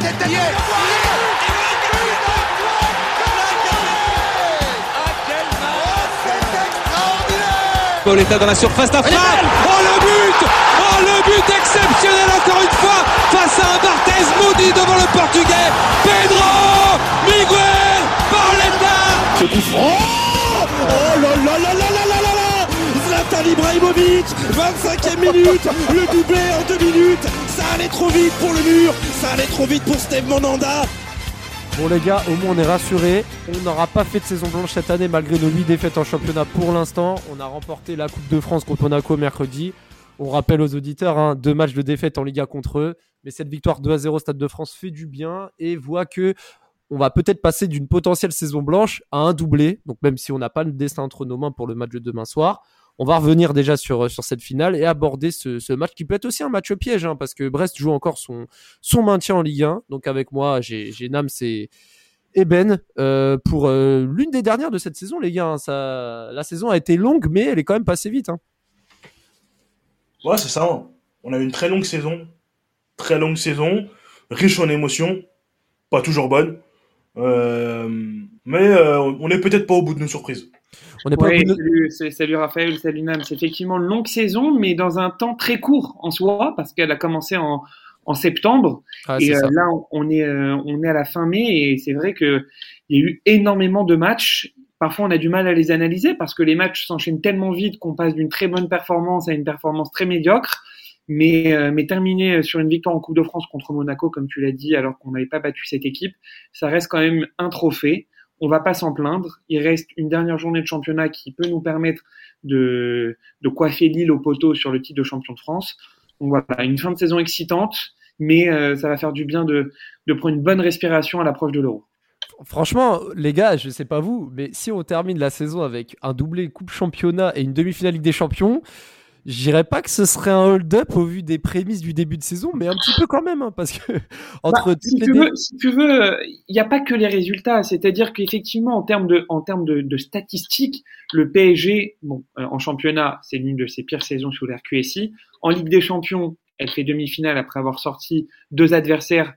tête d'Ayet Pauletta dans la surface d'affaire. Oh le but. Oh le but exceptionnel encore une fois face à un Barthez maudit devant le portugais. Pedro Miguel Pauletta Ce coup franc. Oh là là là Zlatan Ibrahimovic 25e minute Le doublé en deux minutes Ça allait trop vite pour le mur Ça allait trop vite pour Steve Monanda Bon les gars, au moins on est rassurés. On n'aura pas fait de saison blanche cette année malgré nos 8 défaites en championnat pour l'instant. On a remporté la Coupe de France contre Monaco mercredi. On rappelle aux auditeurs, hein, deux matchs de défaite en Liga contre eux. Mais cette victoire 2 à 0 Stade de France fait du bien et voit que on va peut-être passer d'une potentielle saison blanche à un doublé. Donc même si on n'a pas le destin entre nos mains pour le match de demain soir, on va revenir déjà sur, sur cette finale et aborder ce, match qui peut être aussi un match piège, hein, parce que Brest joue encore son, maintien en Ligue 1. Donc avec moi, j'ai Nams et, et Ben euh, pour euh, l'une des dernières de cette saison, les gars. hein. la saison a été longue, mais elle est quand même passée vite. Hein. Ouais, c'est ça. On a eu une très longue saison. Très longue saison. Riche en émotions. Pas toujours bonne. Euh, mais euh, on n'est peut-être pas au bout de nos surprises. On n'est pas Ouais, au bout de- salut, c'est- salut Raphaël, salut Nam. C'est effectivement une longue saison, mais dans un temps très court en soi, parce qu'elle a commencé en, en septembre. Ah, et euh, là, on- on est, euh, on est à la fin mai, et c'est vrai qu'il y a eu énormément de matchs. Parfois, on a du mal à les analyser parce que les matchs s'enchaînent tellement vite qu'on passe d'une très bonne performance à une performance très médiocre. Mais, euh, mais terminer sur une victoire en Coupe de France contre Monaco, comme tu l'as dit, alors qu'on n'avait pas battu cette équipe, ça reste quand même un trophée. On va pas s'en plaindre. Il reste une dernière journée de championnat qui peut nous permettre de, coiffer Lille au poteau sur le titre de champion de France. Donc voilà, une fin de saison excitante, mais euh, ça va faire du bien de, prendre une bonne respiration à l'approche de l'Euro. Franchement, les gars, je sais pas vous, mais si on termine la saison avec un doublé Coupe Championnat et une demi-finale Ligue des Champions, je dirais pas que ce serait un hold-up au vu des prémices du début de saison, mais un petit peu quand même, hein, parce que entre Bah, si, tu veux, si tu veux, il n'y a pas que les résultats. C'est-à-dire qu'effectivement, en termes de, en termes de, de statistiques, le PSG, bon, euh, en championnat, c'est l'une de ses pires saisons sous l'RQSI. En Ligue des Champions, elle fait demi-finale après avoir sorti deux adversaires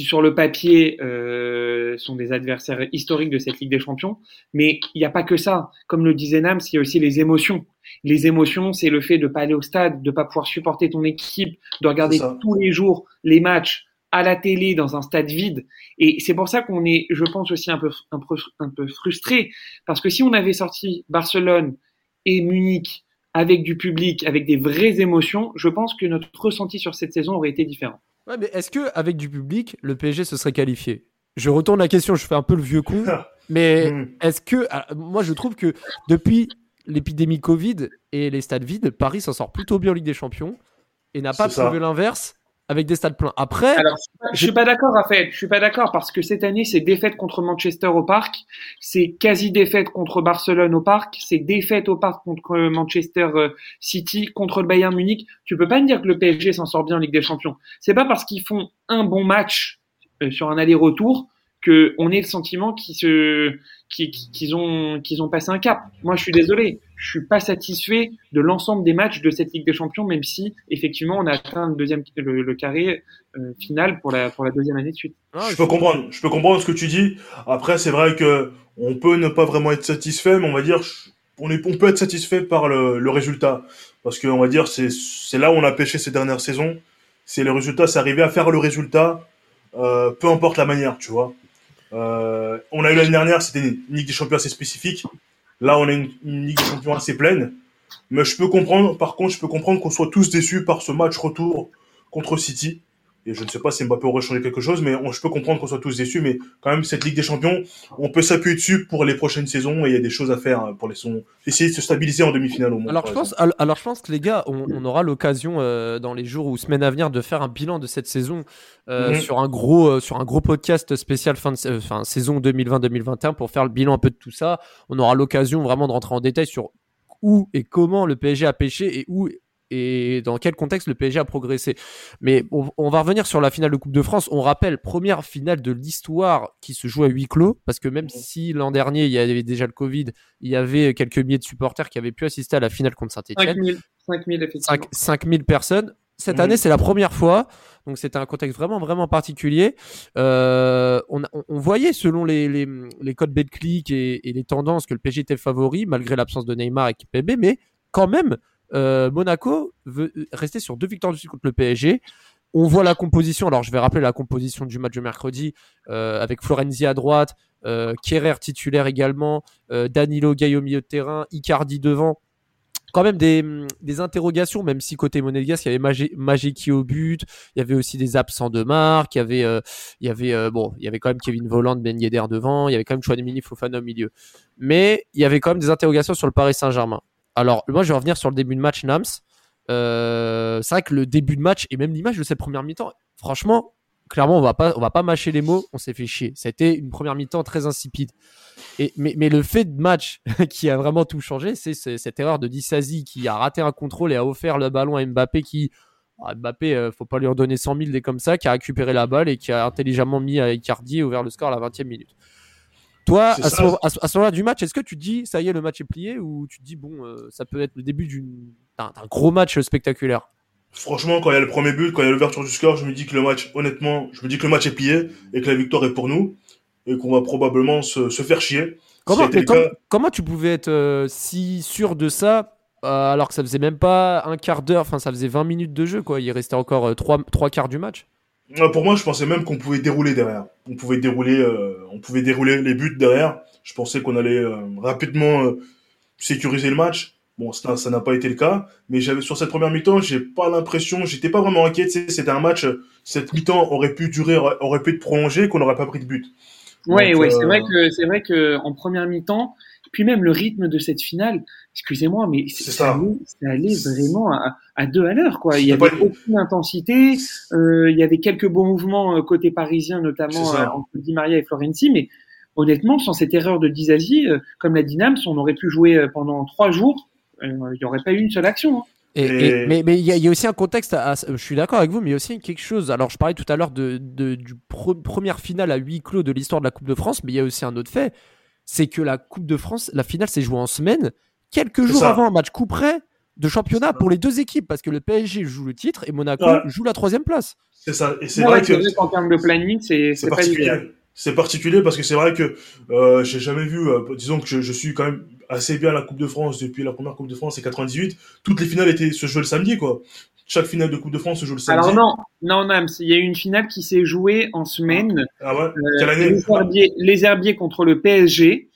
qui, sur le papier, euh, sont des adversaires historiques de cette Ligue des Champions. Mais il n'y a pas que ça. Comme le disait Nams, il y a aussi les émotions. Les émotions, c'est le fait de pas aller au stade, de pas pouvoir supporter ton équipe, de regarder tous les jours les matchs à la télé dans un stade vide. Et c'est pour ça qu'on est, je pense aussi un peu, un peu, un peu frustré, parce que si on avait sorti Barcelone et Munich avec du public, avec des vraies émotions, je pense que notre ressenti sur cette saison aurait été différent. Ouais, mais est-ce que avec du public, le PSG se serait qualifié? Je retourne la question, je fais un peu le vieux con, mais Mm. est-ce que ah, moi je trouve que depuis l'épidémie Covid et les stades vides, Paris s'en sort plutôt bien en Ligue des Champions et n'a pas prouvé l'inverse avec des stades pleins. Après, Alors, je suis pas d'accord, Raphaël. Je suis pas d'accord parce que cette année, c'est défaite contre Manchester au parc, c'est quasi défaite contre Barcelone au parc, c'est défaite au parc contre Manchester euh, City, contre le Bayern Munich. Tu peux pas me dire que le PSG s'en sort bien en Ligue des Champions. C'est pas parce qu'ils font un bon match euh, sur un aller-retour que on ait le sentiment qu'ils se qu'ils ont qu'ils ont passé un cap. Moi, je suis désolé, je suis pas satisfait de l'ensemble des matchs de cette Ligue des Champions, même si effectivement on a atteint le deuxième le, le carré euh, final pour la pour la deuxième année de suite. Ah, je peux comprendre, je peux comprendre ce que tu dis. Après, c'est vrai que on peut ne pas vraiment être satisfait, mais on va dire, on, est, on peut être satisfait par le, le résultat. Parce que, on va dire, c'est, c'est là où on a pêché ces dernières saisons. C'est le résultat, c'est arriver à faire le résultat, euh, peu importe la manière, tu vois. Euh, on a eu l'année dernière, c'était une Ligue des Champions assez spécifique. Là, on a une, une Ligue des Champions assez pleine. Mais je peux comprendre, par contre, je peux comprendre qu'on soit tous déçus par ce match retour contre City. Et je ne sais pas si Mbappé aurait changé quelque chose, mais on- je peux comprendre qu'on soit tous déçus. Mais quand même, cette Ligue des Champions, on peut s'appuyer dessus pour les prochaines saisons et il y a des choses à faire pour les son... essayer de se stabiliser en demi-finale au moins. Alors je, pense, exemple. al- alors je pense que les gars, on, on aura l'occasion euh, dans les jours ou semaines à venir de faire un bilan de cette saison euh, Mhm. sur un gros euh, sur un gros podcast spécial fin de enfin, saison 2020-2021 pour faire le bilan un peu de tout ça. On aura l'occasion vraiment de rentrer en détail sur où et comment le PSG a pêché et où et dans quel contexte le PSG a progressé. Mais on, on va revenir sur la finale de Coupe de France. On rappelle, première finale de l'histoire qui se joue à huis clos, parce que même si l'an dernier il y avait déjà le Covid, il y avait quelques milliers de supporters qui avaient pu assister à la finale contre Saint-Etienne. 5000 5000 effectivement. 5 5000 personnes. cette Mhm. année, c'est la première fois. Donc c'était un contexte vraiment vraiment particulier. Euh, on, voyait selon les, les, les codes Betclic et, et les tendances que le PSG était favori malgré l'absence de Neymar et Kimpembe, mais quand même euh, Monaco veut rester sur deux victoires de suite contre le PSG. On voit la composition. Alors je vais rappeler la composition du match de mercredi euh, avec Florenzi à droite, euh, Kerrer titulaire également, euh, Danilo Gay au milieu de terrain, Icardi devant quand même des, des interrogations, même si côté Monégasque, il y avait Magé- Magéki au but, il y avait aussi des absents de marque, il y avait, euh, il y avait, euh, bon, il y avait quand même Kevin Volland, Ben Yedder devant, il y avait quand même Chouameni Fofana au milieu. Mais il y avait quand même des interrogations sur le Paris Saint-Germain. Alors, moi, je vais revenir sur le début de match Nams. Euh, c'est vrai que le début de match et même l'image de cette première mi-temps, franchement, clairement, on va pas, on va pas mâcher les mots, on s'est fait chier. C'était une première mi-temps très insipide. Mais, le fait de match qui a vraiment tout changé, c'est cette erreur de Dissazi qui a raté un contrôle et a offert le ballon à Mbappé qui. ah, Mbappé, euh, faut pas lui en donner 100 000 des comme ça, qui a récupéré la balle et qui a intelligemment mis à Icardi et ouvert le score à la 20e minute. Toi, à ce, ça. moment- à ce- à ce moment-là du match, est-ce que tu te dis, ça y est, le match est plié ou tu te dis, bon, euh, ça peut être le début d'une- d'un d'un gros match spectaculaire? Franchement, quand il y a le premier but, quand il y a l'ouverture du score, je me dis que le match, honnêtement, je me dis que le match est plié et que la victoire est pour nous et qu'on va probablement se, se faire chier. Comment, mais cas. comment tu pouvais être euh, si sûr de ça euh, alors que ça faisait même pas un quart d'heure, enfin ça faisait 20 minutes de jeu quoi, il restait encore trois, trois quarts du match. Ouais, Pour moi, je pensais même qu'on pouvait dérouler derrière. On pouvait dérouler, euh, on pouvait dérouler les buts derrière. Je pensais qu'on allait euh, rapidement euh, sécuriser le match. Bon, ça ça n'a pas été le cas, mais j'avais sur cette première mi-temps, j'ai pas l'impression, j'étais pas vraiment inquiet. C'était un match, euh, cette mi-temps aurait pu durer, aurait- pu être prolongée, qu'on n'aurait pas pris de but. Ouais, Donc, ouais, euh, c'est vrai que c'est vrai que en première mi-temps, puis même le rythme de cette finale, excusez-moi, mais C'est ça, ça. allait, ça allait vraiment à, à deux à l'heure, quoi. Il y C'était avait pas- aucune intensité, euh, il y avait quelques bons mouvements euh, côté parisien, notamment euh, entre Di Maria et Florenzi, mais honnêtement, sans cette erreur de Dizazi, euh, comme la Dynams, on aurait pu jouer pendant trois jours, euh, il n'y aurait pas eu une seule action. hein. Et, Et- et- mais mais il y, a- il y a aussi un contexte, à- à- je suis d'accord avec vous, mais il y a aussi quelque chose. Alors je parlais tout à l'heure de, de- du pro- première finale à huis clos de l'histoire de la Coupe de France, mais il y a aussi un autre fait, c'est que la Coupe de France, la finale s'est jouée en semaine, quelques jours avant un match coup près de championnat pour les deux équipes, parce que le PSG joue le titre et Monaco Ouais. joue la troisième place. C'est ça. Et c'est vrai que qu'en termes de planning, c'est particulier. C'est particulier parce que c'est vrai que euh, j'ai jamais vu, euh, disons que je, je suis quand même assez bien la Coupe de France depuis la première Coupe de France, c'est 98. Toutes les finales étaient se jouaient le samedi, quoi. Chaque finale de Coupe de France se joue le samedi. Alors non, non, Nams, il y a eu une finale qui s'est jouée en semaine. Ah ouais. Euh, Quelle année? les, herbiers, les Herbiers contre le PSG.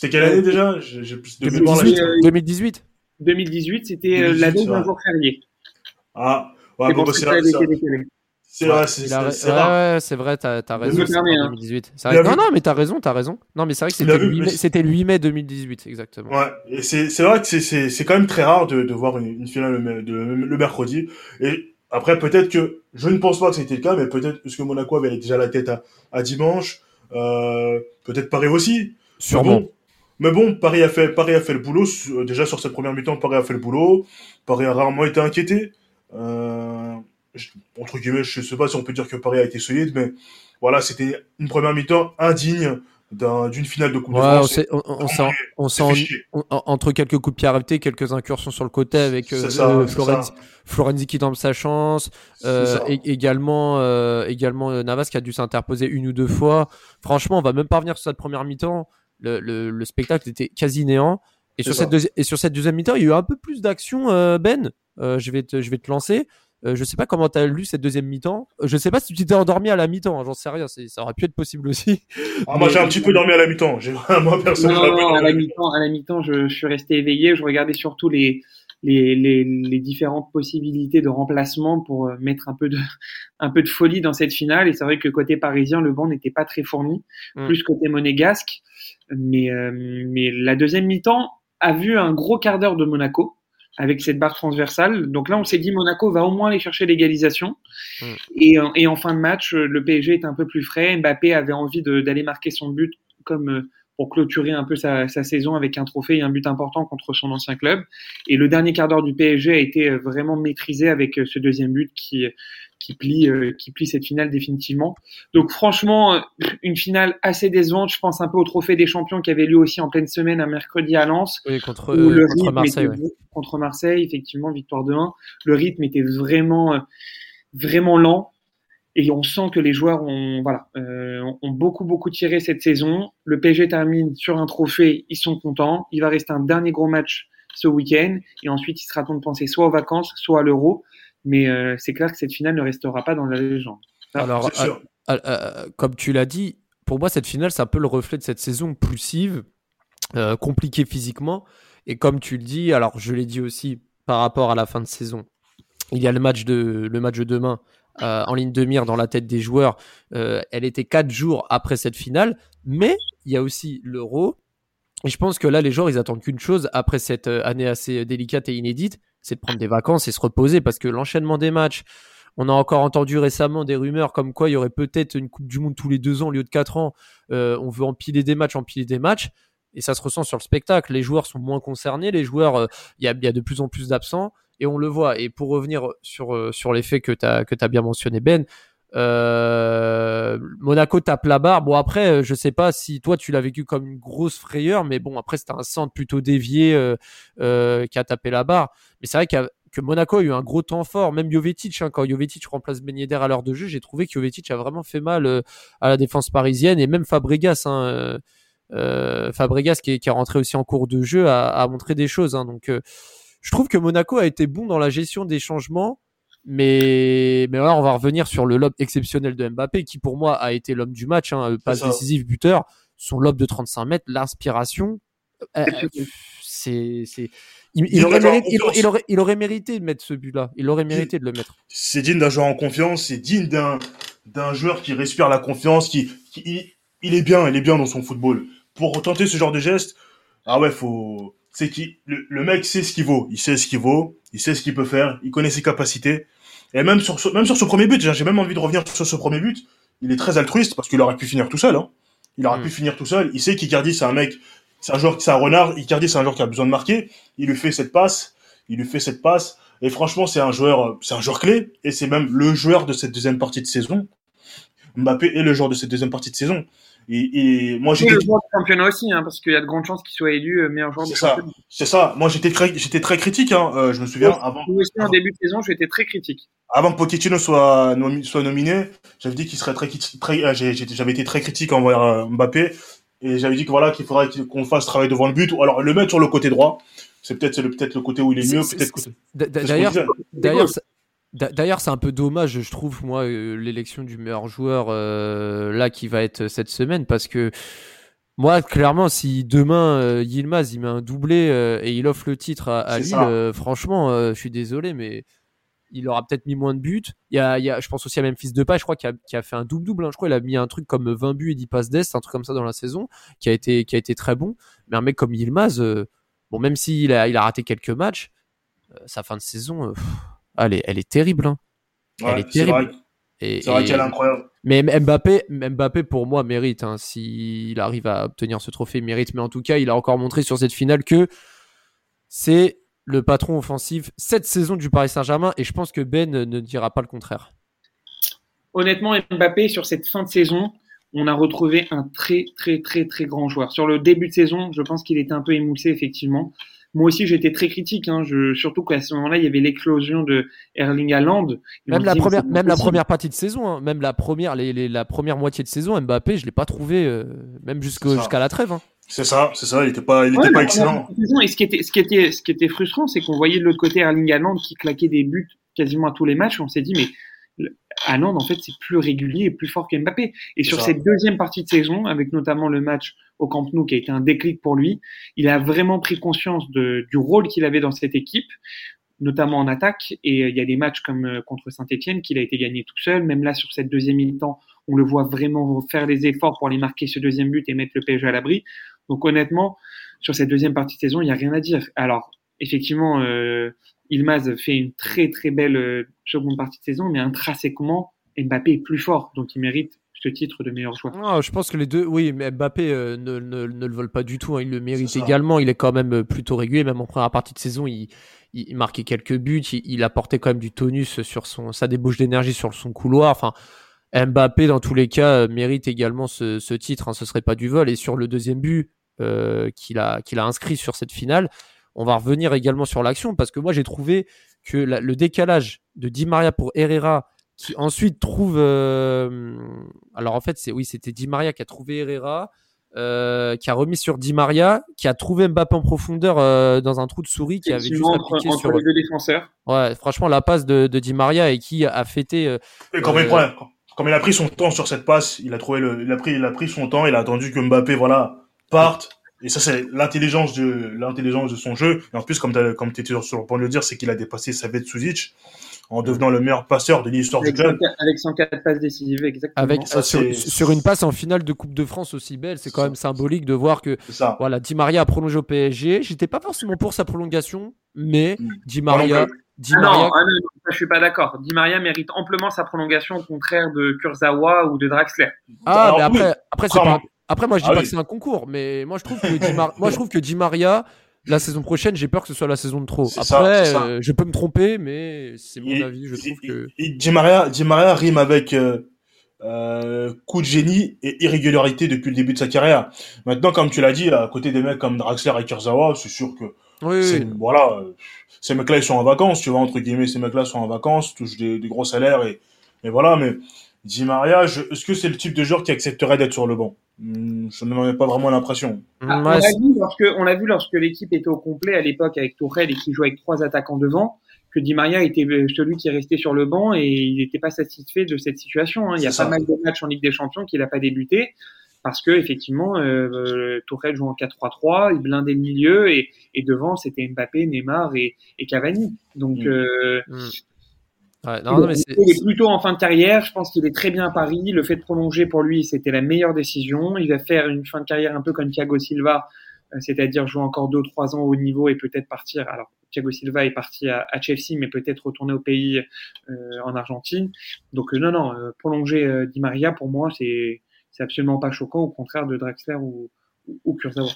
C'était quelle année déjà? J'ai j'ai plus de 2018. mémoire là. 2018. euh, 2018. 2018, c'était euh, 2018, la veille c'est d'un jour férié. Ah ouais, C'est bon, bah, c'est vrai, c'est vrai. C'est vrai, c'est vrai, t'as as raison. me c'est permets, en hein. 2018. C'est Il vrai- a Non, non, mais t'as raison, t'as raison. Non, mais c'est vrai que c'était le, vu, 8 mai- mais- c'était le 8 mai 2018, exactement. Ouais, et c'est vrai que c'est quand même très rare de de voir une, une finale le, me- de- le mercredi. Et après peut-être que je ne pense pas que c'était le cas, mais peut-être parce que Monaco avait déjà la tête à, à dimanche. Euh, peut-être Paris aussi. Sûrement. Mais bon, Paris a fait Paris a fait le boulot. Euh, Déjà sur cette première mi-temps, Paris a fait le boulot. Paris a rarement été inquiété. Euh, je- entre guillemets, je sais pas si on peut dire que Paris a été solide, mais voilà, c'était une première mi-temps indigne d'un- d'une finale de Coupe Ouais, de France. on- on s'est- on s'est C'est fait en- chier. on- en- entre quelques coups de pied arrêtés, quelques incursions sur le côté avec euh, ça, euh, Florenzi, qui tente sa chance, euh, et- également, euh, également Navas qui a dû s'interposer une ou deux fois. Franchement, on va même pas revenir sur cette première mi-temps. Le, le- le spectacle était quasi néant. Et sur, cette ça. deuxi- et sur cette deuxième mi-temps, il y a eu un peu plus d'action, euh, Ben. Euh, je, vais te, je vais te lancer. Euh, je sais pas comment tu as lu cette deuxième mi-temps. Euh, Je sais pas si tu t'es endormi à la mi-temps, hein, j'en sais rien. Ça aurait pu être possible aussi. Ah, moi, j'ai un petit peu dormi à la mi-temps. J'ai, moi, Non, personnellement, non, non, à la mi-temps, à la mi-temps, je, je suis resté éveillé. Je regardais surtout les, les, les, les différentes possibilités de remplacement pour euh, mettre un peu de, un peu de folie dans cette finale. Et c'est vrai que côté parisien, le banc n'était pas très fourni, Mm. plus côté monégasque. Mais, euh, mais la deuxième mi-temps a vu un gros quart d'heure de Monaco avec cette barre transversale. Donc là, on s'est dit Monaco va au moins aller chercher l'égalisation. Mm. Et, en- et en fin de match, le PSG est un peu plus frais. Mbappé avait envie d'aller marquer son but comme euh, pour clôturer un peu sa, sa saison avec un trophée et un but important contre son ancien club. Et le dernier quart d'heure du PSG a été euh, vraiment maîtrisé avec euh, ce deuxième but qui, qui plie, euh, qui plie cette finale définitivement. Donc franchement, euh, une finale assez décevante. Je pense un peu au Trophée des Champions qui avait lieu aussi en pleine semaine un mercredi à Lens. Oui, contre, euh, contre Marseille. Était, Contre Marseille, effectivement, victoire de 1. Le rythme était vraiment, vraiment lent. Et on sent que les joueurs ont, voilà, euh, ont beaucoup, beaucoup tiré cette saison. Le PSG termine sur un trophée, ils sont contents. Il va rester un dernier gros match ce week-end. Et ensuite, il sera temps de penser soit aux vacances, soit à l'Euro. Mais euh, c'est clair que cette finale ne restera pas dans la légende. Alors, euh, comme tu l'as dit, pour moi, cette finale, c'est un peu le reflet de cette saison poussive, euh, compliquée physiquement. Et comme tu le dis, alors je l'ai dit aussi par rapport à la fin de saison, il y a le match de, le match de demain euh, en ligne de mire dans la tête des joueurs. Euh, elle était quatre jours après cette finale, mais il y a aussi l'Euro. Et je pense que là, les joueurs, ils attendent qu'une chose après cette année assez délicate et inédite, c'est de prendre des vacances et se reposer parce que l'enchaînement des matchs, on a encore entendu récemment des rumeurs comme quoi il y aurait peut-être une Coupe du Monde tous les deux ans au lieu de quatre ans. Euh, on veut empiler des matchs, empiler des matchs. Et ça se ressent sur le spectacle. Les joueurs sont moins concernés. Les joueurs, il euh, y, a, y, a, de plus en plus d'absents. Et on le voit. Et pour revenir sur, euh, sur les faits que tu as, bien mentionné, Ben, euh, Monaco tape la barre. Bon après, je sais pas si toi tu l'as vécu comme une grosse frayeur, mais bon après c'était un centre plutôt dévié euh, euh, qui a tapé la barre. Mais c'est vrai que Monaco a eu un gros temps fort. Même Jovetic, hein, quand Jovetic remplace Ben Yedder à l'heure de jeu, j'ai trouvé que Jovetic a vraiment fait mal euh, à la défense parisienne et même Fabregas. Hein, Fabregas qui est, qui est rentré aussi en cours de jeu a, a montré des choses. Hein, donc je trouve que Monaco a été bon dans la gestion des changements. Mais, mais là, on va revenir sur le lob exceptionnel de Mbappé, qui pour moi a été l'homme du match, hein, passe décisif, buteur. Son lob de 35 mètres, l'inspiration, euh, c'est, c'est, il, il, aurait mérité, il, il, aurait, il aurait mérité de mettre ce but-là. Il aurait mérité de le mettre. C'est digne d'un joueur en confiance, c'est digne d'un, d'un joueur qui respire la confiance, qui, qui il, il, est bien, il est bien dans son football. Pour tenter ce genre de geste, ah ouais, faut, c'est qui le, le, mec sait ce qu'il vaut, il sait ce qu'il vaut, il sait ce qu'il peut faire, il connaît ses capacités. Et même sur ce, même sur ce premier but, j'ai même envie de revenir sur ce premier but. Il est très altruiste parce qu'il aurait pu finir tout seul. Hein. Il aurait mmh. pu finir tout seul. Il sait qu'Icardi c'est un mec, c'est un joueur, c'est un renard. Icardi c'est un joueur qui a besoin de marquer. Il lui fait cette passe, il lui fait cette passe. Et franchement, c'est un joueur, c'est un joueur clé. Et c'est même le joueur de cette deuxième partie de saison. Mbappé est le joueur de cette deuxième partie de saison. Et, et moi j'étais le joueur du championnat aussi hein, parce qu'il y a de grandes chances qu'il soit élu euh, meilleur joueur du championnat. C'est ça. Moi j'étais très j'étais très critique hein, euh, je me souviens oui, avant aussi en début de saison, j'étais très critique. Avant que Pochettino soit nomi, soit nominé, j'avais dit qu'il serait très très euh, j'avais été très critique envers euh, Mbappé et j'avais dit que voilà qu'il faudrait qu'on fasse travailler devant le but ou alors le mettre sur le côté droit. C'est peut-être c'est peut-être le côté où il est, est mieux, peut-être D'ailleurs d'ailleurs D'ailleurs, c'est un peu dommage, je trouve, moi, euh, l'élection du meilleur joueur euh, là qui va être cette semaine, parce que moi, clairement, si demain euh, Yilmaz il met un doublé euh, et il offre le titre à, à Lille, euh, franchement, je suis désolé, mais il aura peut-être mis moins de buts. Il y a, il y a, je pense aussi à Memphis Depay, je crois, qui a, qui a fait un double-double. Hein. Je crois qu'il a mis un truc comme 20 buts et 10 passes d'Est, un truc comme ça dans la saison, qui a été, qui a été très bon. Mais un mec comme Yilmaz, bon, même s'il a, il a raté quelques matchs, sa fin de saison. Pff, elle est, elle est terrible. Hein. Ouais, elle est terrible. C'est vrai, vrai qu'elle est incroyable. Mais Mbappé, Mbappé pour moi mérite. Hein. S'il arrive à obtenir ce trophée, mérite. Mais en tout cas, il a encore montré sur cette finale que c'est le patron offensif cette saison du Paris Saint-Germain. Et je pense que Ben ne dira pas le contraire. Honnêtement, Mbappé sur cette fin de saison, on a retrouvé un très très très très grand joueur. Sur le début de saison, je pense qu'il était un peu émoussé effectivement. Moi aussi, j'étais très critique, hein, je, surtout qu'à ce moment-là, il y avait l'éclosion de Erling Haaland. Même la première, même la première partie de saison, hein, même la première, les, les, la première moitié de saison, Mbappé, je l'ai pas trouvé, euh, même jusqu'à la trêve. Hein. C'est ça, c'est ça, il était pas, il était ouais, pas excellent. Saison, et ce qui était, ce qui était, ce qui était frustrant, c'est qu'on voyait de l'autre côté Erling Haaland qui claquait des buts quasiment à tous les matchs. On s'est dit, mais Haaland, en fait, c'est plus régulier et plus fort qu'Mbappé. Et sur ça. cette deuxième partie de saison, avec notamment le match au Camp Nou qui a été un déclic pour lui, il a vraiment pris conscience de, du rôle qu'il avait dans cette équipe, notamment en attaque. Et il y a des matchs comme euh, contre Saint-Etienne qu'il a été gagné tout seul. Même là, sur cette deuxième mi-temps, on le voit vraiment faire des efforts pour aller marquer ce deuxième but et mettre le PSG à l'abri. Donc honnêtement, sur cette deuxième partie de saison, il n'y a rien à dire. Alors, effectivement, euh, Ilmaz fait une très très belle euh, seconde partie de saison, mais intrinsèquement, Mbappé est plus fort, donc il mérite ce titre de meilleur joueur. Non, je pense que les deux, oui, mais Mbappé euh, ne, ne, ne, le vole pas du tout. Hein, il le mérite également. Il est quand même euh, plutôt régulier. Même en première partie de saison, il, il, marquait quelques buts. Il, il, apportait quand même du tonus sur son, sa débauche d'énergie sur son couloir. Enfin, Mbappé, dans tous les cas, euh, mérite également ce, ce titre. Hein, ce serait pas du vol. Et sur le deuxième but euh, qu'il a, qu'il a inscrit sur cette finale, on va revenir également sur l'action parce que moi, j'ai trouvé que la, le décalage de Di Maria pour Herrera qui ensuite trouve. Euh... Alors en fait, c'est oui, c'était Di Maria qui a trouvé Herrera, euh, qui a remis sur Di Maria, qui a trouvé Mbappé en profondeur euh, dans un trou de souris, qui avait juste entre, appliqué entre sur. les deux défenseurs. Ouais, franchement, la passe de, de Di Maria et qui a fêté. euh, Et comme, Euh, il, il a pris son temps sur cette passe, il a trouvé le, il a pris, il a pris son temps, il a attendu que Mbappé, voilà, parte. Et ça, c'est l'intelligence de, l'intelligence de son jeu. Et en plus, comme t'as, comme t'étais sur le point de le dire, c'est qu'il a dépassé Savet Suzic en devenant le meilleur passeur de l'histoire du club. 104 avec 104 passes décisives, exactement. avec Ça, sur, sur une passe en finale de Coupe de France aussi belle, c'est quand même symbolique de voir que ça. voilà, Di Maria a prolongé au PSG. J'étais pas forcément pour sa prolongation, mais Mm. Di Maria, non Di Ah non, Maria, ah non, non, ça, je suis pas d'accord. Di Maria mérite amplement sa prolongation au contraire de Kurzawa ou de Draxler. Ah, Alors, mais après, oui. après, c'est pas... après, moi, je dis Ah pas oui. que c'est un concours, mais moi, je trouve que Di, Mar- moi, je trouve que Di Maria, la saison prochaine, j'ai peur que ce soit la saison de trop. Ça, Après, ça. euh, je peux me tromper, mais c'est mon avis. Je trouve que. Di Maria, Di Maria rime avec euh, euh, coup de génie et irrégularité depuis le début de sa carrière. Maintenant, comme tu l'as dit, à côté des mecs comme Draxler et Kurzawa, c'est sûr que Oui, oui. voilà, ces mecs-là ils sont en vacances, tu vois entre guillemets, ces mecs-là sont en vacances, touchent des, des gros salaires et, et voilà. Mais Di Maria, je- est-ce que c'est le type de joueur qui accepterait d'être sur le banc? Hmm, Je n'en ai pas vraiment l'impression. Ah, on l'a vu lorsque, l'équipe était au complet à l'époque avec Tourelle et qui jouait avec trois attaquants devant, que Di Maria était euh, celui qui est resté sur le banc et il n'était pas satisfait de cette situation. hein. Il y a pas mal de matchs en Ligue des Champions qu'il n'a pas débuté parce que effectivement euh, euh, Tourelle joue en 4-3-3, il blindait le milieu et, et devant c'était Mbappé, Neymar et, et Cavani. Donc Mm. euh, Mm. Ouais, non, non, mais c'est- il est plutôt en fin de carrière. Je pense qu'il est très bien à Paris. Le fait de prolonger pour lui, c'était la meilleure décision. Il va faire une fin de carrière un peu comme Thiago Silva, euh, c'est-à-dire jouer encore deux ou trois ans au niveau et peut-être partir. Alors, Thiago Silva est parti à, à Chelsea, mais peut-être retourner au pays euh, en Argentine. Donc, euh, non, non, euh, prolonger Di Maria, pour moi, c'est c'est absolument pas choquant, au contraire de Draxler ou, ou, ou Kurzawa.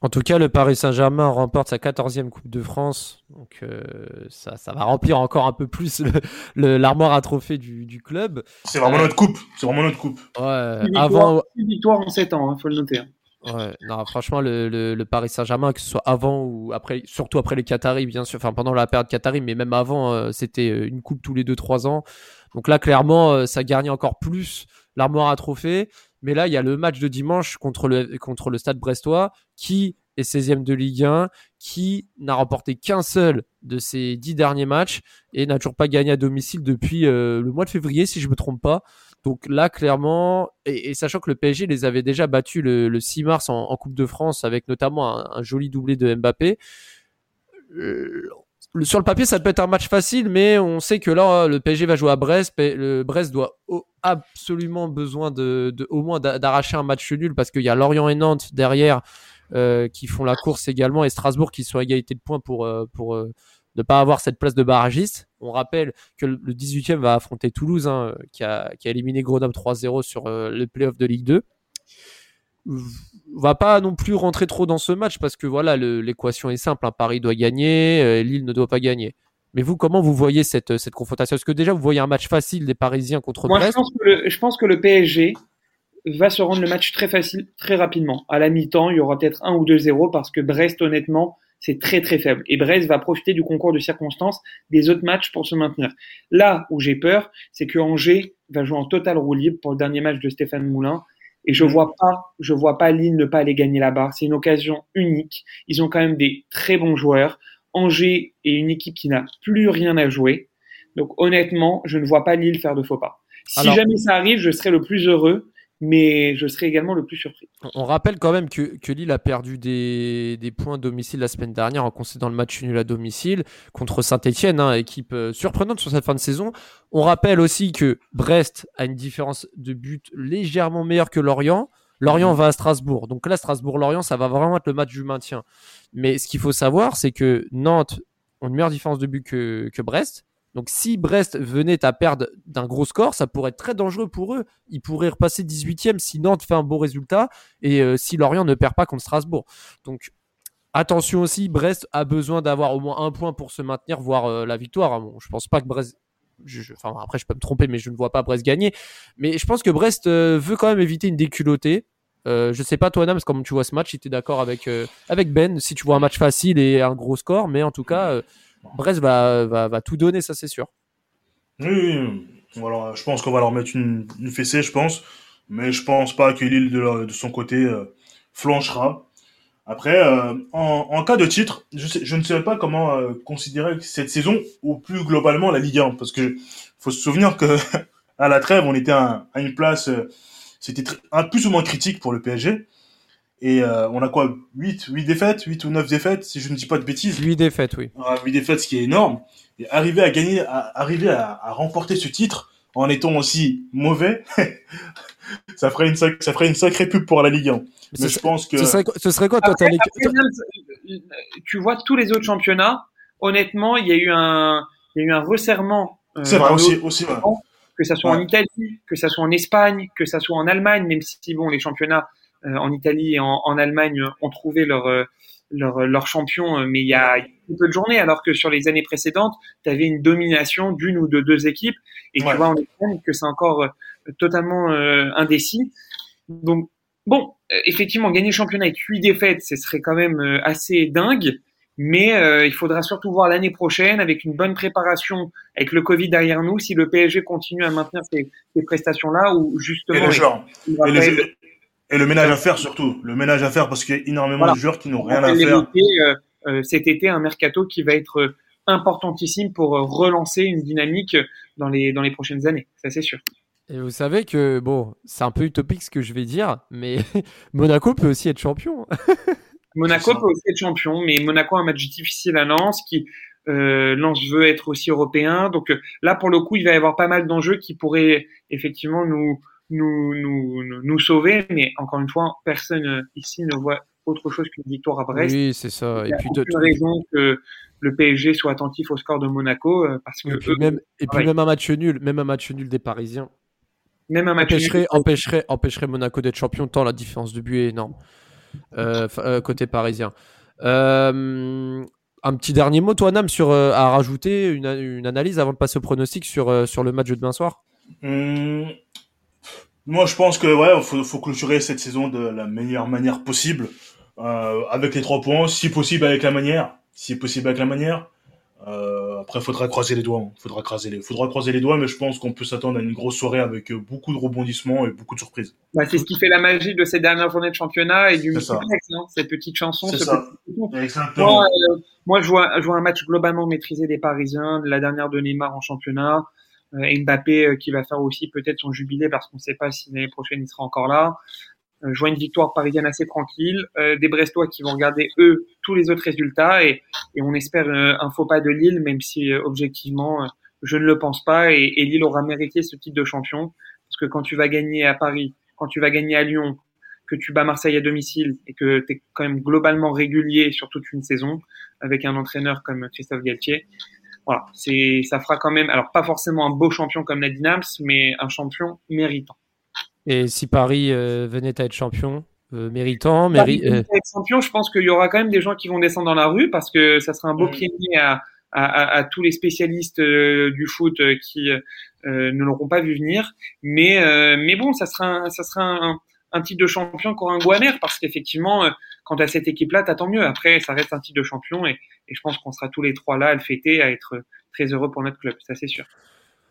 En tout cas, le Paris Saint-Germain remporte sa 14e Coupe de France. Donc, euh, ça, ça va remplir encore un peu plus le- le- l'armoire à trophées du, du club. C'est vraiment Ouais. notre coupe. C'est vraiment notre coupe. Ouais, Une avant, Une victoire en sept ans, il faut le noter. hein. Ouais, non, franchement, le, le, le Paris Saint-Germain, que ce soit avant ou après, surtout après les Qataris, bien sûr, enfin pendant la période Qatari, mais même avant, euh, c'était euh, une coupe tous les 2-3 ans. Donc là, clairement, euh, ça garnit encore plus l'armoire à trophées. Mais là, il y a le match de dimanche contre le, contre le Stade Brestois, qui est 16e de Ligue 1, qui n'a remporté qu'un seul de ses 10 derniers matchs et n'a toujours pas gagné à domicile depuis euh, le mois de février, si je me trompe pas. Donc là, clairement, et, et sachant que le PSG les avait déjà battus le, le 6 mars en, Coupe de France avec notamment un, joli doublé de Mbappé. euh, sur le papier, ça peut être un match facile, mais on sait que là, le PSG va jouer à Brest. Le Brest doit absolument besoin de, de au moins d'a- d'arracher un match nul parce qu'il y a Lorient et Nantes derrière euh, qui font la course également et Strasbourg qui sont à égalité de points pour euh, pour euh, ne pas avoir cette place de barragiste. On rappelle que le le 18e va affronter Toulouse, hein, qui, a, qui a éliminé Grenoble 3-0 sur euh, le playoff de Ligue 2. On va pas non plus rentrer trop dans ce match parce que voilà, l'équation est simple. hein. Paris doit gagner, euh, Lille ne doit pas gagner. Mais vous, comment vous voyez cette, cette confrontation? Est-ce que déjà vous voyez un match facile des Parisiens contre Moi, je Brest? pense, que le, je pense que le PSG va se rendre le match très facile, très rapidement. À la mi-temps, il y aura peut-être 1 ou 2-0 parce que Brest, honnêtement, c'est très très faible. Et Brest va profiter du concours de circonstances des autres matchs pour se maintenir. Là où j'ai peur, c'est que Angers va jouer en total roue libre pour le dernier match de Stéphane Moulin. Et je vois pas, je vois pas Lille ne pas aller gagner là-bas. C'est une occasion unique. Ils ont quand même des très bons joueurs. Angers est une équipe qui n'a plus rien à jouer. Donc honnêtement, je ne vois pas Lille faire de faux pas. Si Alors- jamais ça arrive, je serai le plus heureux, mais je serai également le plus surpris. On rappelle quand même que, que Lille a perdu des, des points à domicile la semaine dernière en concédant le match nul à domicile contre Saint-Etienne, équipe euh, surprenante sur cette fin de saison. On rappelle aussi que Brest a une différence de but légèrement meilleure que Lorient. Lorient va à Strasbourg. Donc là, Strasbourg-Lorient, ça va vraiment être le match du maintien. Mais ce qu'il faut savoir, c'est que Nantes ont une meilleure différence de but que, que Brest. Donc si Brest venait à perdre d'un gros score, ça pourrait être très dangereux pour eux. Ils pourraient repasser 18e si Nantes fait un bon résultat et euh, si Lorient ne perd pas contre Strasbourg. Donc attention aussi, Brest a besoin d'avoir au moins un point pour se maintenir, voire euh, la victoire. Hein. Bon, je pense pas que Brest enfin, après, je peux me tromper, mais je ne vois pas Brest gagner. Mais je pense que Brest euh, veut quand même éviter une déculottée. Euh, je sais pas toi, Nam, comment tu vois ce match, si tu es d'accord avec, Ben, si tu vois un match facile et un gros score, mais en tout cas, Brest va, va, va, tout donner, ça c'est sûr. Oui, voilà, je pense qu'on va leur mettre une, une, fessée, je pense, mais je pense pas que Lille, de, de son côté, flanchera. Après, en, en, cas de titre, je, sais, je ne sais pas comment considérer cette saison ou plus globalement la Ligue 1, parce que faut se souvenir que à la trêve, on était à, à une place c'était un plus ou moins critique pour le PSG. Et euh, on a quoi? 8, 8 défaites 8 ou 9 défaites, si je ne dis pas de bêtises. 8 défaites, oui. 8 défaites, ce qui est énorme. Et arriver à gagner, à, arriver à, à remporter ce titre en étant aussi mauvais, ça ferait une ça ferait une sacrée pub pour la Ligue 1. Mais, je pense que ce serait, ce serait quoi toi après, après, Tu vois tous les autres championnats. Honnêtement, il y a eu un il y a eu un resserrement. Euh, c'est vrai aussi aussi. Ouais que ça soit en Italie, que ça soit en Espagne, que ça soit en Allemagne, même si bon les championnats euh, en Italie et en, en, Allemagne ont trouvé leur euh, leur, leur champion, euh, mais il y a peu de journées, alors que sur les années précédentes, tu avais une domination d'une ou de deux équipes, et tu vois en Espagne que c'est encore totalement indécis. Donc bon, effectivement, gagner le championnat avec huit défaites, ce serait quand même assez dingue. Mais euh, il faudra surtout voir l'année prochaine, avec une bonne préparation, avec le Covid derrière nous, si le PSG continue à maintenir ces, ces prestations-là, ou justement... Et le, genre. Et, le, et le, ménage à faire surtout. Le ménage à faire parce qu'il y a énormément voilà. de joueurs qui n'ont rien à faire. Euh, euh, cet été, un mercato qui va être importantissime pour relancer une dynamique dans les, dans les prochaines années. Ça, c'est sûr. Et vous savez que, bon, c'est un peu utopique ce que je vais dire, mais Monaco peut aussi être champion. Monaco peut aussi être champion, mais Monaco a un match difficile à Lens qui euh, Lens veut être aussi européen. Donc euh, là, pour le coup, il va y avoir pas mal d'enjeux qui pourraient effectivement nous, nous, nous, nous sauver. Mais encore une fois, personne euh, ici ne voit autre chose qu'une victoire à Brest. Oui, c'est ça. Il y a et puis, aucune raison que le PSG soit attentif au score de Monaco euh, parce que et puis, eux, même, et puis même un match nul, même un match nul des Parisiens. Même un match empêcherait, nul. empêcherait, empêcherait Monaco d'être champion tant la différence de but est énorme euh, euh, côté parisien. Euh, un petit dernier mot, toi, Nam, sur, à rajouter une, une, analyse avant de passer au pronostic sur, sur le match de demain soir? Mmh. Moi, je pense que ouais, faut, faut clôturer cette saison de la meilleure manière possible, euh, avec les trois points, si possible avec la manière, si possible avec la manière. Euh, après, faudra croiser les doigts. Hein. Faudra croiser les, faudra croiser les doigts, mais je pense qu'on peut s'attendre à une grosse soirée avec beaucoup de rebondissements et beaucoup de surprises. Bah, c'est ce qui fait la magie de ces dernières journées de championnat et du multiplex, hein, cette petite chanson. C'est ce ça. Petit... Moi, euh, moi, je vois, je vois un match globalement maîtrisé des Parisiens, la dernière de Neymar en championnat, euh, Mbappé euh, qui va faire aussi peut-être son jubilé parce qu'on ne sait pas si l'année prochaine il sera encore là. Euh, une victoire parisienne assez tranquille, euh, des Brestois qui vont regarder eux tous les autres résultats et, et on espère euh, un faux pas de Lille, même si objectivement je ne le pense pas. Et, et, Lille aura mérité ce titre de champion. Parce que quand tu vas gagner à Paris, quand tu vas gagner à Lyon, que tu bats Marseille à domicile et que tu es quand même globalement régulier sur toute une saison avec un entraîneur comme Christophe Galtier, voilà, c'est ça fera quand même alors pas forcément un beau champion comme la Dynams, mais un champion méritant. Et si Paris euh, venait à être champion, euh, méritant, méri euh... être champion, je pense qu'il y aura quand même des gens qui vont descendre dans la rue parce que ça sera un beau mmh. pied à, à, à, à, tous les spécialistes euh, du foot euh, qui ne l'auront pas vu venir. Mais, mais bon, ça sera un, ça sera un, un titre de champion encore un goût amer parce qu'effectivement, quand tu as cette équipe-là, t'as mieux. Après, ça reste un titre de champion et, et je pense qu'on sera tous les trois là à le fêter, à être très heureux pour notre club. Ça, c'est sûr.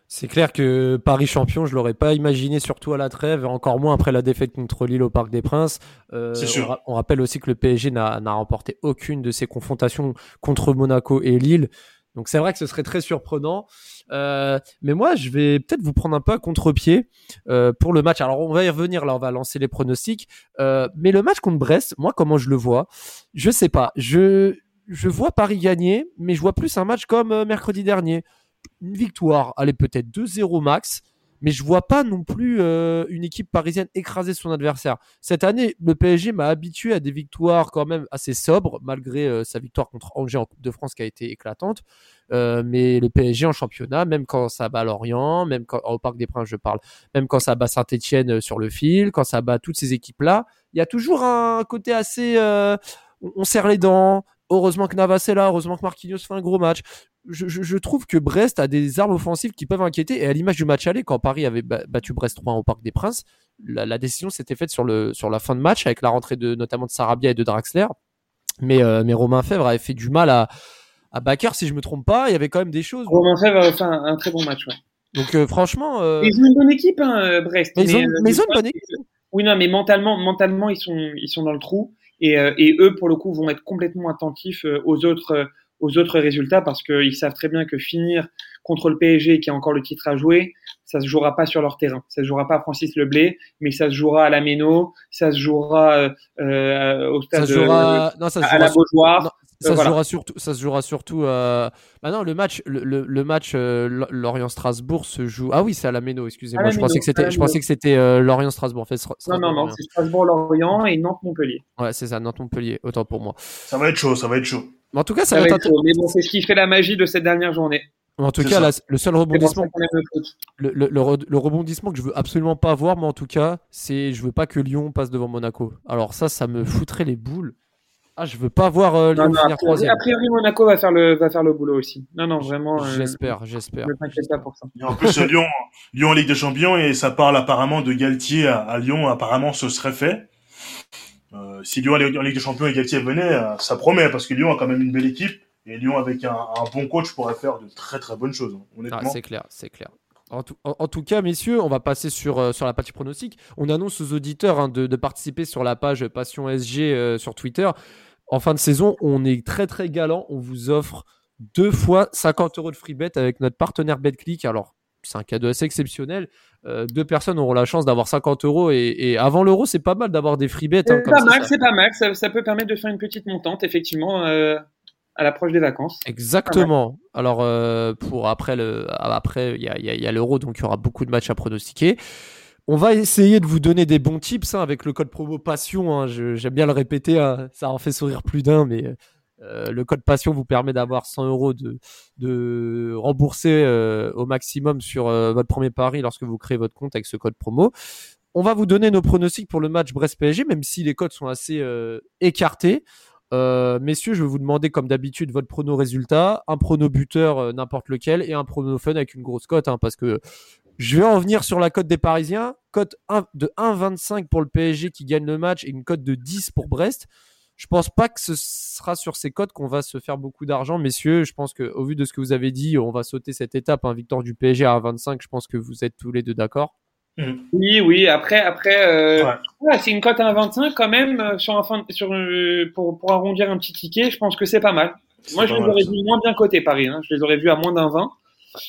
C'est clair que Paris champion, je l'aurais pas imaginé, surtout à la trêve, encore moins après la défaite contre Lille au Parc des Princes. Euh, on, ra on, rappelle aussi que le PSG n'a remporté aucune de ses confrontations contre Monaco et Lille. Donc c'est vrai que ce serait très surprenant. Euh, mais moi, je vais peut-être vous prendre un peu à contre-pied euh, pour le match. Alors on va y revenir, là on va lancer les pronostics. Euh, mais le match contre Brest, moi comment je le vois? Je sais pas. Je, je vois Paris gagner, mais je vois plus un match comme mercredi dernier une victoire, allez peut-être 2-0 max, mais je vois pas non plus euh, une équipe parisienne écraser son adversaire. Cette année, le PSG m'a habitué à des victoires quand même assez sobres, malgré euh, sa victoire contre Angers en Coupe de France qui a été éclatante. Euh, mais le PSG en championnat, même quand ça bat Lorient, même quand au Parc des Princes je parle, même quand ça bat Saint-Etienne sur le fil, quand ça bat toutes ces équipes-là, il y a toujours un côté assez... on serre les dents, Heureusement que Navas est là, heureusement que Marquinhos fait un gros match. Je, trouve que Brest a des armes offensives qui peuvent inquiéter. Et à l'image du match aller, quand Paris avait battu Brest 3 au Parc des Princes, la, décision s'était faite sur, le, sur la fin de match avec la rentrée de notamment de Sarabia et de Draxler. Mais, euh, mais Romain Fèvre avait fait du mal à, à Bakker, si je me trompe pas. Il y avait quand même des choses. Romain Fèvre a fait un, très bon match. Ouais. Donc euh, franchement, euh, ils ont une bonne équipe, hein, Brest. Mais, ils ont, mais ils ont une bonne équipe. Oui, non, mais mentalement, mentalement, ils sont, ils sont dans le trou. Et, et, eux, pour le coup, vont être complètement attentifs aux autres, aux autres résultats parce qu'ils savent très bien que finir contre le PSG, qui a encore le titre à jouer, ça se jouera pas sur leur terrain. Ça se jouera pas à Francis Leblé, mais ça se jouera à la Méno, ça se jouera euh, au stade ça se jouera... non, ça se à la Beaujoire. Ça, se jouera surtout, ça se jouera surtout. Euh... Bah non, le match, le, le, match euh, Lorient-Strasbourg se joue. Ah oui, c'est à la Méno, excusez-moi. Je, pensais que c'était, je pensais que c'était euh, Lorient-Strasbourg. En fait, non, non, non, c'est Strasbourg-Lorient et Nantes-Montpellier. Ouais, c'est ça, Nantes-Montpellier. Autant pour moi. Ça va être chaud, ça va être chaud. Mais en tout cas, ça, va, être, chaud. Mais bon, c'est ce qui fait la magie de cette dernière journée. En tout cas, le seul rebondissement, le, le, le, rebondissement que je veux absolument pas avoir, mais en tout cas, c'est je veux pas que Lyon passe devant Monaco. Alors ça, ça me foutrait les boules. Ah, je veux pas voir euh, Lyon finir troisième. A priori, Monaco va faire le va faire le boulot aussi. Non, non, vraiment. Euh, j'espère, j'espère. Ne t'inquiète pas pour ça. Et en plus, Lyon, Lyon en Ligue des Champions et ça parle apparemment de Galtier à, Lyon. Apparemment, ce serait fait. Euh, si Lyon en Ligue des Champions et Galtier venait, euh, ça promet parce que Lyon a quand même une belle équipe et Lyon avec un, un bon coach pourrait faire de très très bonnes choses. Hein, honnêtement. Ah, c'est clair, c'est clair. En tout, en, tout, cas, messieurs, on va passer sur, sur la partie pronostic. On annonce aux auditeurs hein, de, de, participer sur la page Passion SG sur Twitter en fin de saison, on est très très galant. On vous offre deux fois 50 euros de free bet avec notre partenaire BetClick. Alors, c'est un cadeau assez exceptionnel. Euh, deux personnes auront la chance d'avoir 50 euros et, avant l'euro, c'est pas mal d'avoir des free bets. Hein, c'est pas, mal, c'est pas mal. Ça, peut permettre de faire une petite montante, effectivement, euh, à l'approche des vacances. Exactement. Alors, euh, pour après le, après, il y a, y a l'euro, donc il y aura beaucoup de matchs à pronostiquer. On va essayer de vous donner des bons tips hein, avec le code promo Passion. Hein. J'aime bien le répéter, hein. ça en fait sourire plus d'un, mais euh, le code Passion vous permet d'avoir 100 euros de, rembourser euh, au maximum sur euh, votre premier pari lorsque vous créez votre compte avec ce code promo. On va vous donner nos pronostics pour le match Brest-PSG, même si les codes sont assez écartés. messieurs, je vais vous demander comme d'habitude votre prono résultat, un prono buteur n'importe lequel et un prono fun avec une grosse cote, parce que je vais en venir sur la cote des Parisiens. Cote de 1,25 pour le PSG qui gagne le match et une cote de 10 pour Brest. Je pense pas que ce sera sur ces cotes qu'on va se faire beaucoup d'argent, messieurs. Je pense que au vu de ce que vous avez dit, on va sauter cette étape. Un victoire du PSG à 1,25. Je pense que vous êtes tous les deux d'accord. Mmh. Oui, oui. Après, après, euh, c'est une cote à 1,25 quand même euh, sur un sur euh, pour, pour arrondir un petit ticket. Je pense que c'est pas mal. Moi, je les aurais vus moins bien cotés Paris. Hein. Je les aurais vus à moins d'un 20.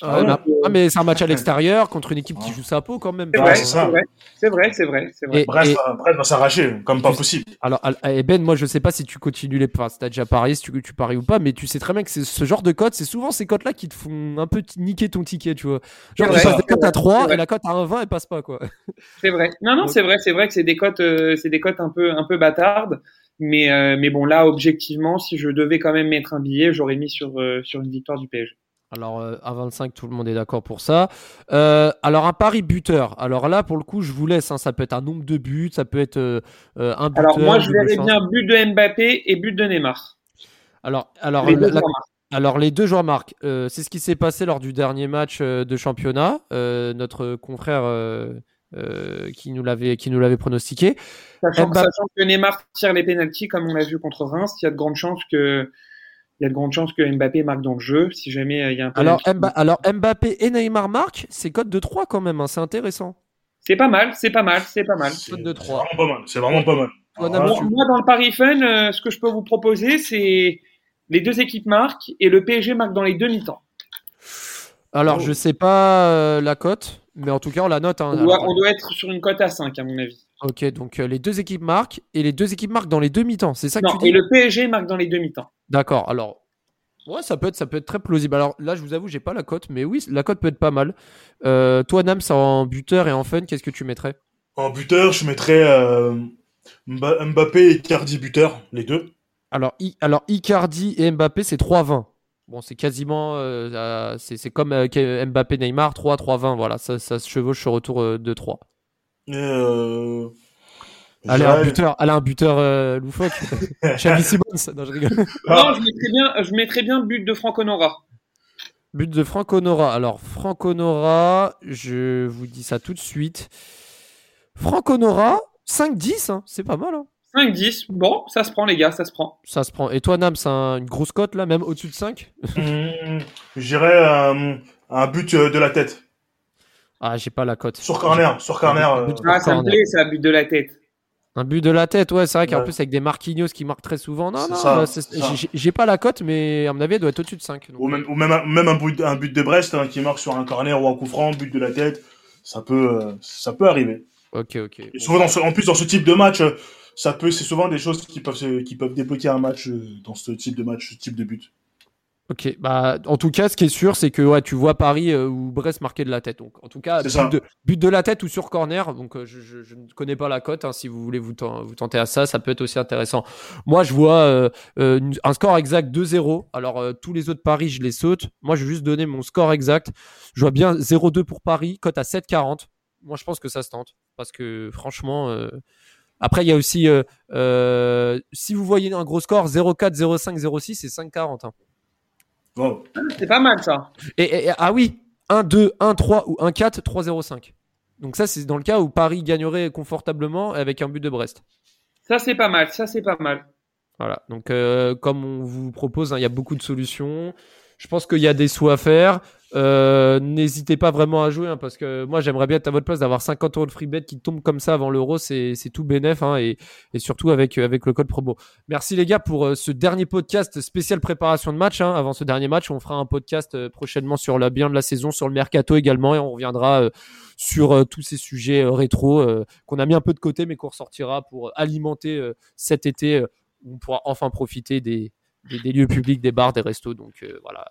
Ah, ah, mais c'est un match à l'extérieur contre une équipe qui joue sa peau quand même. C'est vrai, c'est vrai, c'est vrai, c'est vrai. vrai. Bref, Bref, va s'arracher, comme pas possible. Alors, et Ben, moi je sais pas si tu continues les, enfin, si t'as déjà parié, si tu, tu paries ou pas, mais tu sais très bien que c'est ce genre de cote, c'est souvent ces cotes là qui te font un peu niquer ton ticket, tu vois. Genre, tu passes des cotes à 3 et la cote à 1,20 elle passe pas, quoi. C'est vrai. Non, non, c'est vrai, c'est vrai que c'est des cotes, euh, c'est des cotes un peu, un peu bâtardes. Mais, euh, mais bon, là, objectivement, si je devais quand même mettre un billet, j'aurais mis sur, euh, sur une victoire du PSG. Alors euh, à 25, tout le monde est d'accord pour ça. Euh, alors un pari buteur. Alors là, pour le coup, je vous laisse. Hein, ça peut être un nombre de buts, ça peut être euh, un buteur. Alors moi, je verrais bien but de Mbappé et but de Neymar. Alors, alors, les deux, alors les deux joueurs marquent. c'est ce qui s'est passé lors du dernier match de championnat. notre confrère qui nous l'avait qui nous l'avait pronostiqué. Sachant, sachant, que Neymar tire les pénalties comme on l'a vu contre Reims, il y a de grandes chances que il y a de grandes chances que Mbappé marque dans le jeu. Si jamais euh, il y a un alors, alors Mbappé et Neymar marquent, c'est code de 3 quand même, hein, c'est intéressant. C'est pas mal, c'est pas mal, c'est pas mal. Code de 3. C'est vraiment pas mal, c'est vraiment pas mal. moi, dans le Paris Fun, euh, ce que je peux vous proposer, c'est les deux équipes marquent et le PSG marque dans les deux mi-temps. Alors, je sais pas euh, la cote, mais en tout cas, on la note. Hein, on, doit, on, doit, être sur une cote à 5, à mon avis. Ok, donc les deux équipes marquent et les deux équipes marquent dans les deux mi-temps. C'est ça que non, tu dis? Et le PSG marque dans les deux mi-temps. D'accord. Alors, Ouais, ça peut être, ça peut être très plausible. Alors là, je vous avoue, j'ai pas la cote, mais oui, la cote peut être pas mal. Euh, toi, Nams, en buteur et en fun, qu'est-ce que tu mettrais? En buteur, je mettrais euh, Mba- Mbappé et Cardi buteur, les deux. Alors, I- alors Icardi et Mbappé, c'est 3-20. Bon, c'est quasiment, euh, c'est comme euh, Mbappé Neymar, 3-3-20. Voilà, ça, ça se chevauche sur retour euh, de 3. Et, euh, Allez, un buteur, allez, un buteur euh, loufoque. Xavi Simons. Non, je rigole. Non, je mettrais bien, je mettrais bien but de Franck Honora. But de Franck Honora. Alors, Franck Honora, je vous dis ça tout de suite. Franck Honora, 5-10, hein, c'est pas mal. Hein. 5-10. Bon, ça se prend, les gars, ça se prend. Ça se prend. Et toi, Nam, c'est un- une grosse cote, là, même au-dessus de 5 Mmh, je dirais euh, un but euh, de la tête. Ah, j'ai pas la cote. Sur corner, sur corner. euh, Ah, ça me plaît, ça, but de la tête. Un but de la tête, ouais, c'est vrai qu'en Ouais. plus, avec des Marquinhos qui marquent très souvent. Non, non, ça. j'ai- pas la cote, mais à mon avis, elle doit être au-dessus de 5. Ou même, ou même, un, même un, but, un but de Brest hein, qui marque sur un corner ou un coup franc, but de la tête, ça peut, euh, ça peut arriver. Ok, ok. Et souvent, dans ce- en plus, dans ce type de match, euh, ça peut, c'est souvent des choses qui peuvent, qui peuvent débloquer un match euh, dans ce type de match, ce type de but. Ok, bah en tout cas, ce qui est sûr, c'est que ouais, tu vois Paris euh, ou Brest marquer de la tête. Donc, en tout cas, but de, but de la tête ou sur corner. Donc, euh, je, je- je ne connais pas la cote. hein, si vous voulez vous, vous tenter à ça, ça peut être aussi intéressant. Moi, je vois euh, euh, un score exact 2-0. Alors, euh, tous les autres paris, je les saute. Moi, je vais juste donner mon score exact. Je vois bien 0-2 pour Paris, cote à 7,40. Moi, je pense que ça se tente parce que franchement. euh, Après, il y a aussi, si vous voyez un gros score, 0,4, 0,5, 0,6, c'est 5,40. hein. Wow. C'est pas mal, ça. Et, et- et- ah oui, 1-2, 1-3 ou 1-4, 3-0-5. Donc ça, c'est dans le cas où Paris gagnerait confortablement avec un but de Brest. Ça, c'est pas mal. Ça, c'est pas mal. Voilà. Donc euh, comme on vous propose, hein, il y a beaucoup de solutions. Je pense qu'il y a des sous à faire. Euh, N'hésitez pas vraiment à jouer hein, parce que moi j'aimerais bien être à votre place d'avoir 50 euros de free bet qui tombe comme ça avant l'euro, c'est tout bénef hein, et, surtout avec avec le code promo. Merci les gars pour euh, ce dernier podcast spécial préparation de match. hein. Avant ce dernier match, on fera un podcast euh, prochainement sur la bien de la saison, sur le mercato également et on reviendra euh, sur euh, tous ces sujets euh, rétro euh, qu'on a mis un peu de côté mais qu'on ressortira pour alimenter euh, cet été euh, où on pourra enfin profiter des, des, des lieux publics, des bars, des restos. Donc euh, voilà.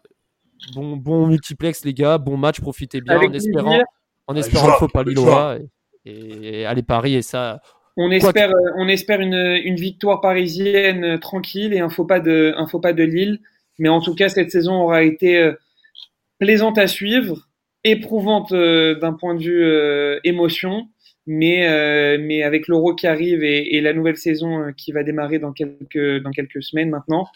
Bon, bon multiplex les gars, bon match, profitez bien Avec en espérant, plaisir. en Avec espérant joie, le faux pas lillois et, et allez Paris et ça. On espère, euh, on espère une, une victoire parisienne euh, tranquille et un faux pas de, un faux pas de Lille. Mais en tout cas, cette saison aura été plaisante à suivre, éprouvante euh, d'un point de vue euh, émotion, mais euh, mais avec l'Euro qui arrive et, et la nouvelle saison euh, qui va démarrer dans quelques dans quelques semaines maintenant,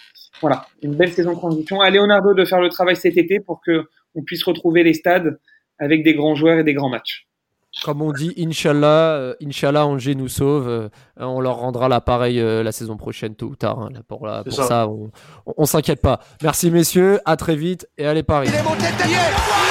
voilà, une belle saison de transition. À Leonardo de faire le travail cet été pour que on puisse retrouver les stades avec des grands joueurs et des grands matchs. Comme on dit, Inch'Allah, euh, Inch'Allah, Angers nous sauve. on leur rendra l'appareil la saison prochaine, tôt ou tard. hein, pour la- C'est pour ça, ça. on, on, on s'inquiète pas. Merci messieurs, à très vite et allez Paris. Il est monté de